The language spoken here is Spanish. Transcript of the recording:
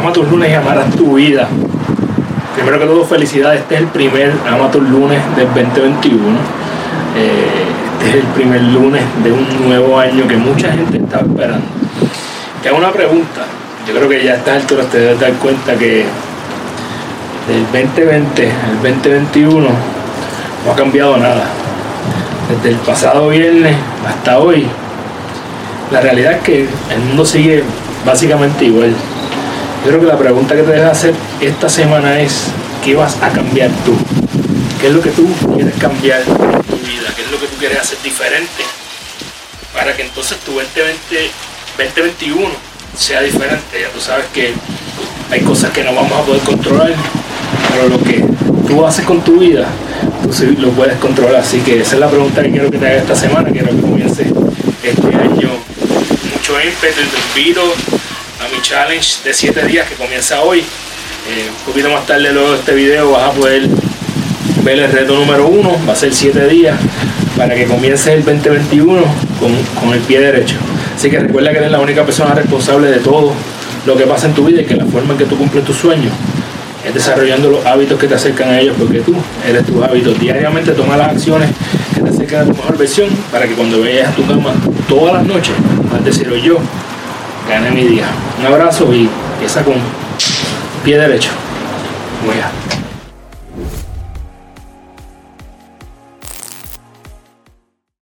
ama tus lunes y amarás tu vida. Primero que todo, felicidades. Este es el primer Ama tus lunes del 2021. Eh, este es el primer lunes de un nuevo año que mucha gente está esperando. Te hago una pregunta. Yo creo que ya a esta altura te debes dar cuenta que del 2020 al 2021 no ha cambiado nada. Desde el pasado viernes hasta hoy, la realidad es que el mundo sigue básicamente igual. Yo creo que la pregunta que te debes hacer esta semana es, ¿qué vas a cambiar tú? ¿Qué es lo que tú quieres cambiar en tu vida? ¿Qué es lo que tú quieres hacer diferente? Para que entonces tu 2020, 2021 sea diferente. Ya tú sabes que hay cosas que no vamos a poder controlar, pero lo que tú haces con tu vida, tú sí lo puedes controlar. Así que esa es la pregunta que quiero que te haga esta semana. Quiero que comience este año mucho ímpetu te invito challenge de 7 días que comienza hoy. Eh, un poquito más tarde luego de este video vas a poder ver el reto número 1, va a ser 7 días para que comiences el 2021 con, con el pie derecho. Así que recuerda que eres la única persona responsable de todo lo que pasa en tu vida y que la forma en que tú cumples tus sueños es desarrollando los hábitos que te acercan a ellos porque tú eres tus hábitos. Diariamente toma las acciones que te acercan a tu mejor versión para que cuando vayas a tu cama todas las noches puedas decir yo gané mi día. Un abrazo y empieza con pie derecho. Voy a.